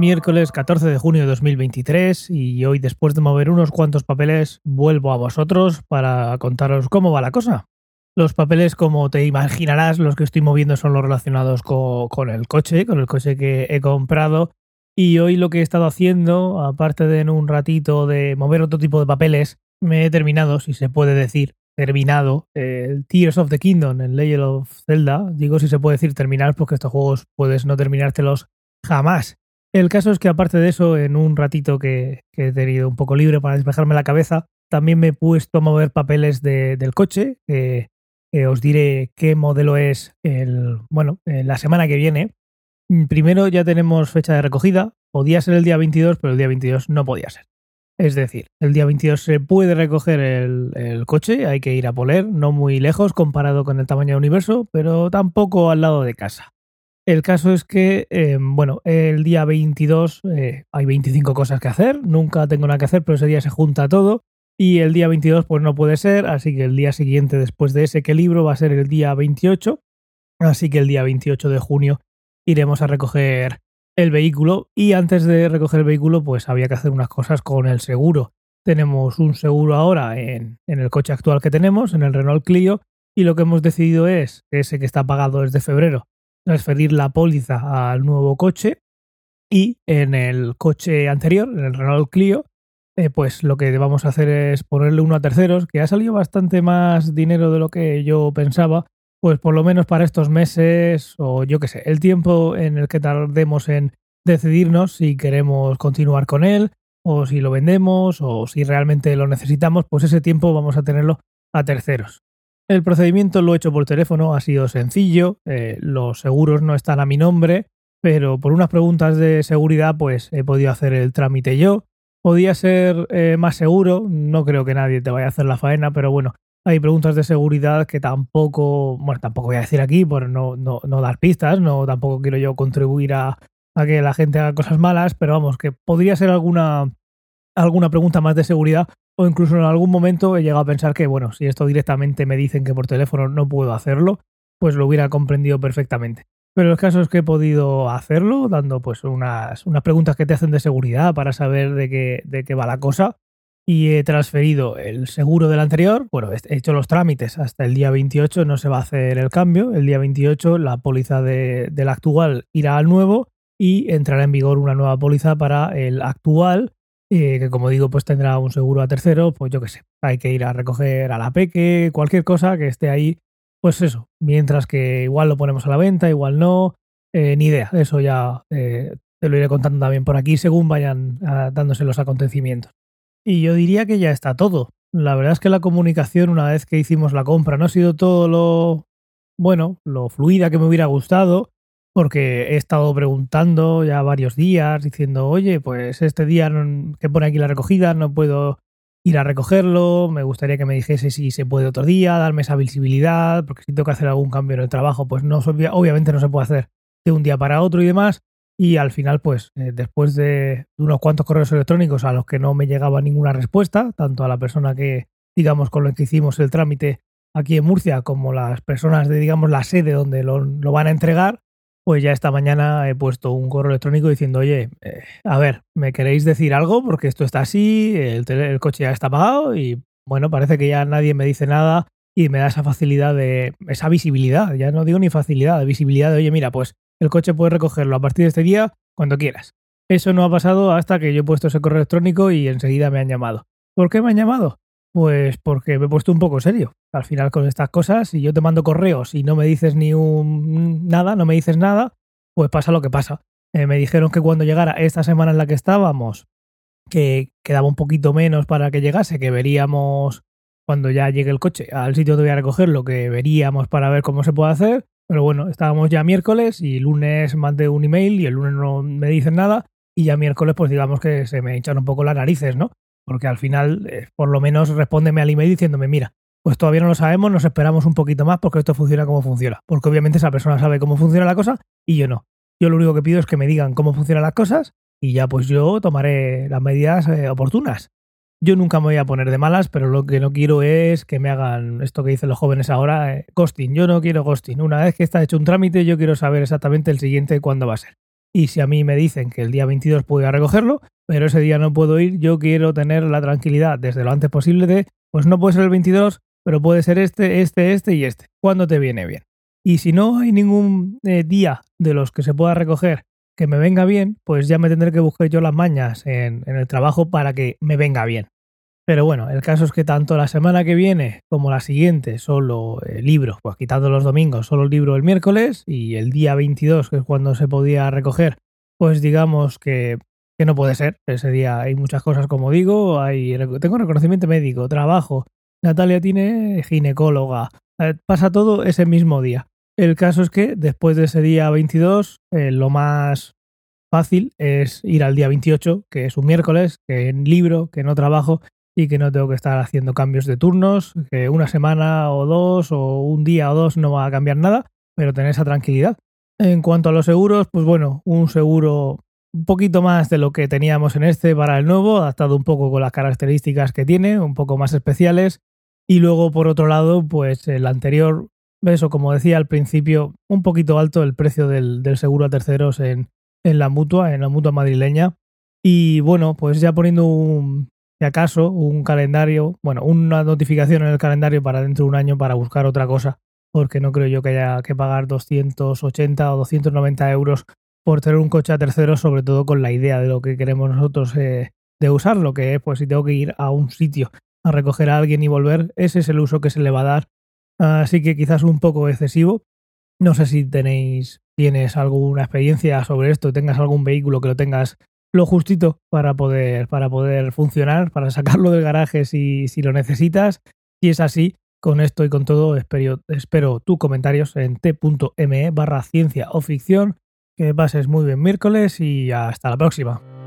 Miércoles 14 de junio de 2023 y hoy después de mover unos cuantos papeles vuelvo a vosotros para contaros cómo va la cosa. Los papeles, como te imaginarás, los que estoy moviendo son los relacionados con, el coche, con el coche que he comprado. Y hoy lo que he estado haciendo, aparte de en un ratito de mover otro tipo de papeles, me he terminado, si se puede decir, terminado el Tears of the Kingdom, el Legend of Zelda. Digo si se puede decir terminar porque estos juegos puedes no terminártelos jamás. El caso es que aparte de eso, en un ratito que, he tenido un poco libre para despejarme la cabeza, también me he puesto a mover papeles del coche. os diré qué modelo es el, bueno, la semana que viene. Primero ya tenemos fecha de recogida. Podía ser el día 22, pero el día 22 no podía ser. Es decir, el día 22 se puede recoger el, el, coche, hay que ir a Poler, no muy lejos comparado con el tamaño del universo, pero tampoco al lado de casa. El caso es que, eh, bueno, el día 22 eh, hay 25 cosas que hacer, nunca tengo nada que hacer, pero ese día se junta todo. Y el día 22 pues no puede ser, así que el día siguiente después de ese que libro va a ser el día 28. Así que el día 28 de junio iremos a recoger el vehículo y antes de recoger el vehículo pues había que hacer unas cosas con el seguro. Tenemos un seguro ahora en, en el coche actual que tenemos, en el Renault Clio, y lo que hemos decidido es ese que está pagado desde febrero transferir la póliza al nuevo coche y en el coche anterior, en el Renault Clio, eh, pues lo que vamos a hacer es ponerle uno a terceros, que ha salido bastante más dinero de lo que yo pensaba, pues por lo menos para estos meses o yo qué sé, el tiempo en el que tardemos en decidirnos si queremos continuar con él o si lo vendemos o si realmente lo necesitamos, pues ese tiempo vamos a tenerlo a terceros. El procedimiento lo he hecho por teléfono, ha sido sencillo, eh, los seguros no están a mi nombre, pero por unas preguntas de seguridad pues he podido hacer el trámite yo. Podía ser eh, más seguro, no creo que nadie te vaya a hacer la faena, pero bueno, hay preguntas de seguridad que tampoco, bueno, tampoco voy a decir aquí por no, no, no dar pistas, no tampoco quiero yo contribuir a, a, que la gente haga cosas malas, pero vamos, que podría ser alguna, alguna pregunta más de seguridad o incluso en algún momento he llegado a pensar que, bueno, si esto directamente me dicen que por teléfono no puedo hacerlo, pues lo hubiera comprendido perfectamente. Pero el caso es que he podido hacerlo, dando pues unas, unas preguntas que te hacen de seguridad para saber de qué, de qué va la cosa. Y he transferido el seguro del anterior. Bueno, he hecho los trámites hasta el día 28, no se va a hacer el cambio. El día 28 la póliza de, del actual irá al nuevo y entrará en vigor una nueva póliza para el actual y que como digo, pues tendrá un seguro a tercero, pues yo qué sé, hay que ir a recoger a la peque, cualquier cosa que esté ahí, pues eso, mientras que igual lo ponemos a la venta, igual no, eh, ni idea, eso ya eh, te lo iré contando también por aquí según vayan ah, dándose los acontecimientos. Y yo diría que ya está todo. La verdad es que la comunicación una vez que hicimos la compra no ha sido todo lo, bueno, lo fluida que me hubiera gustado, porque he estado preguntando ya varios días diciendo, oye, pues este día que pone aquí la recogida no puedo ir a recogerlo, me gustaría que me dijese si se puede otro día, darme esa visibilidad, porque si tengo que hacer algún cambio en el trabajo, pues no obviamente no se puede hacer de un día para otro y demás. Y al final, pues eh, después de unos cuantos correos electrónicos a los que no me llegaba ninguna respuesta, tanto a la persona que, digamos, con la que hicimos el trámite aquí en Murcia, como las personas de, digamos, la sede donde lo van a entregar, pues ya esta mañana he puesto un correo electrónico diciendo, oye, eh, a ver, ¿me queréis decir algo? Porque esto está así, el, coche ya está pagado y bueno, parece que ya nadie me dice nada y me da esa facilidad de, esa visibilidad, ya no digo ni facilidad, visibilidad de, oye, mira, pues el coche puede recogerlo a partir de este día cuando quieras. Eso no ha pasado hasta que yo he puesto ese correo electrónico y enseguida me han llamado. ¿Por qué me han llamado? Pues porque me he puesto un poco serio. Al final con estas cosas, si yo te mando correos y no me dices ni un nada, no me dices nada, pues pasa lo que pasa. Eh, me dijeron que cuando llegara esta semana en la que estábamos, que quedaba un poquito menos para que llegase, que veríamos cuando ya llegue el coche al sitio donde voy a recogerlo, que veríamos para ver cómo se puede hacer. Pero bueno, estábamos ya miércoles y lunes mandé un email y el lunes no me dicen nada y ya miércoles pues digamos que se me hinchan un poco las narices, ¿no? Porque al final, eh, por lo menos, respóndeme al email diciéndome, mira, pues todavía no lo sabemos, nos esperamos un poquito más porque esto funciona como funciona. Porque obviamente esa persona sabe cómo funciona la cosa y yo no. Yo lo único que pido es que me digan cómo funcionan las cosas y ya pues yo tomaré las medidas eh, oportunas. Yo nunca me voy a poner de malas, pero lo que no quiero es que me hagan esto que dicen los jóvenes ahora, eh, ghosting. Yo no quiero ghosting. Una vez que está hecho un trámite, yo quiero saber exactamente el siguiente cuándo va a ser. Y si a mí me dicen que el día 22 puedo ir a recogerlo, pero ese día no puedo ir, yo quiero tener la tranquilidad desde lo antes posible de, pues no puede ser el 22, pero puede ser este, este, este y este, cuando te viene bien. Y si no hay ningún eh, día de los que se pueda recoger que me venga bien, pues ya me tendré que buscar yo las mañas en, el trabajo para que me venga bien. Pero bueno, el caso es que tanto la semana que viene como la siguiente, solo el libro, pues quitando los domingos, solo el libro el miércoles y el día 22, que es cuando se podía recoger, pues digamos que, que no puede ser. Ese día hay muchas cosas, como digo, hay, tengo reconocimiento médico, trabajo, Natalia tiene ginecóloga, eh, pasa todo ese mismo día. El caso es que después de ese día 22, eh, lo más fácil es ir al día 28, que es un miércoles, que en libro, que no trabajo y que no tengo que estar haciendo cambios de turnos, que una semana o dos o un día o dos no va a cambiar nada, pero tener esa tranquilidad. En cuanto a los seguros, pues bueno, un seguro un poquito más de lo que teníamos en este para el nuevo, adaptado un poco con las características que tiene, un poco más especiales. Y luego, por otro lado, pues el anterior eso, como decía al principio, un poquito alto el precio del, seguro a terceros en, la mutua, en la mutua madrileña. Y bueno, pues ya poniendo un, si acaso, un calendario, bueno, una notificación en el calendario para dentro de un año para buscar otra cosa, porque no creo yo que haya que pagar 280 o 290 euros por tener un coche a terceros, sobre todo con la idea de lo que queremos nosotros eh, de usarlo, que es, pues si tengo que ir a un sitio a recoger a alguien y volver, ese es el uso que se le va a dar Así que quizás un poco excesivo. No sé si tenéis, tienes alguna experiencia sobre esto, tengas algún vehículo que lo tengas lo justito para poder, para poder funcionar, para sacarlo del garaje si, si lo necesitas. Si es así, con esto y con todo, espero, espero tus comentarios en t.me barra ciencia o ficción. Que pases muy bien miércoles y hasta la próxima.